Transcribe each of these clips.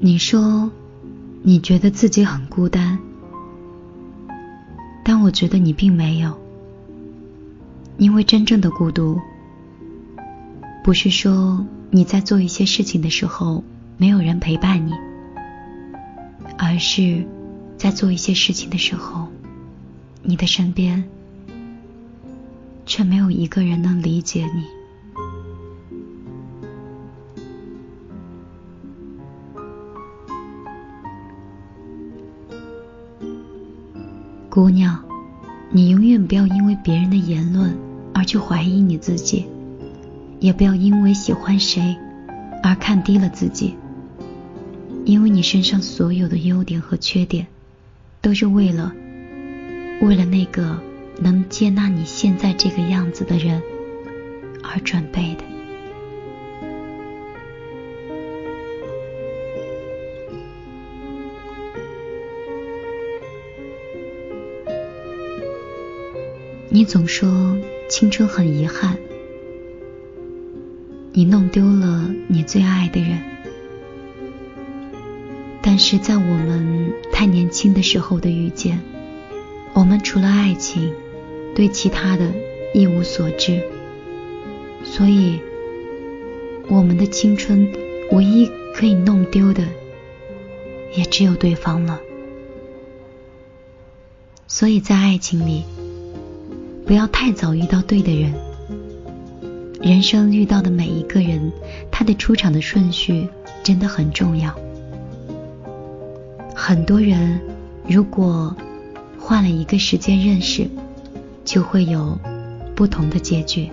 你说你觉得自己很孤单，但我觉得你并没有，因为真正的孤独，不是说你在做一些事情的时候没有人陪伴你，而是在做一些事情的时候，你的身边却没有一个人能理解你。姑娘，你永远不要因为别人的言论而去怀疑你自己，也不要因为喜欢谁而看低了自己。因为你身上所有的优点和缺点，都是为了为了那个能接纳你现在这个样子的人而准备的。你总说青春很遗憾，你弄丢了你最爱的人，但是在我们太年轻的时候的遇见，我们除了爱情，对其他的一无所知，所以我们的青春唯一可以弄丢的，也只有对方了。所以在爱情里。不要太早遇到对的人。人生遇到的每一个人，他的出场的顺序真的很重要。很多人如果换了一个时间认识，就会有不同的结局。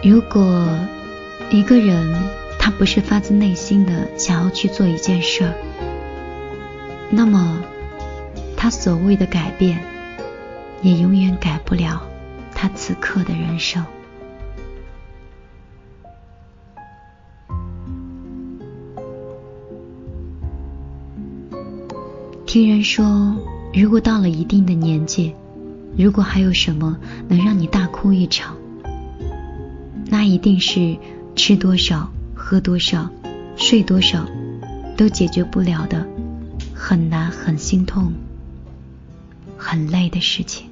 如果。一个人，他不是发自内心的想要去做一件事儿，那么他所谓的改变，也永远改不了他此刻的人生。听人说，如果到了一定的年纪，如果还有什么能让你大哭一场，那一定是。吃多少，喝多少，睡多少，都解决不了的很难、很心痛、很累的事情。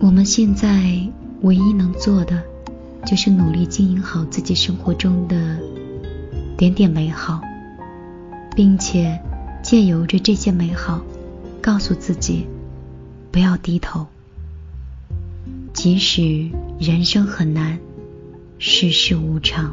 我们现在唯一能做的，就是努力经营好自己生活中的点点美好。并且借由着这些美好，告诉自己不要低头。即使人生很难，世事无常。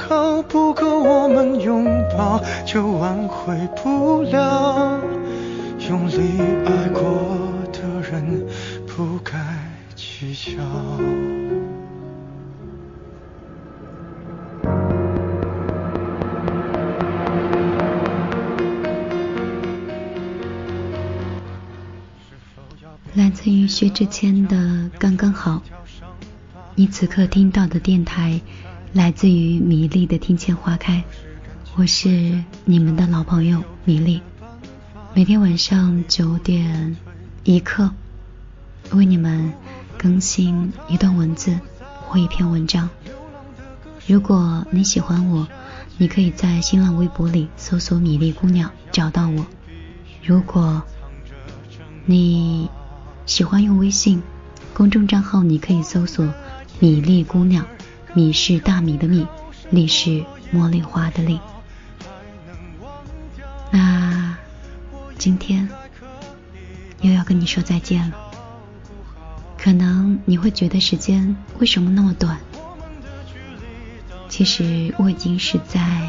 靠，不够我们拥抱，就挽回不了用力爱过的人。人不该计较。来自于薛之谦的《刚刚好》，你此刻听到的电台来自于米粒的《听见花开》，我是你们的老朋友米粒，每天晚上九点一刻为你们更新一段文字或一篇文章。如果你喜欢我，你可以在新浪微博里搜索“米粒姑娘”找到我。如果你喜欢用微信公众账号，你可以搜索“米粒姑娘”，米是大米的米，粒是茉莉花的粒。那今天又要跟你说再见了。可能你会觉得时间为什么那么短？其实我已经是在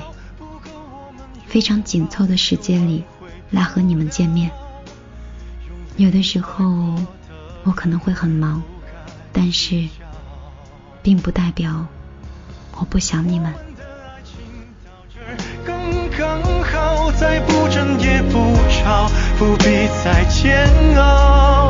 非常紧凑的时间里来和你们见面。有的时候我可能会很忙，但是并不代表我不想你们。刚刚好，再不争也不吵，不必再煎熬。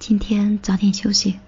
今天早点休息，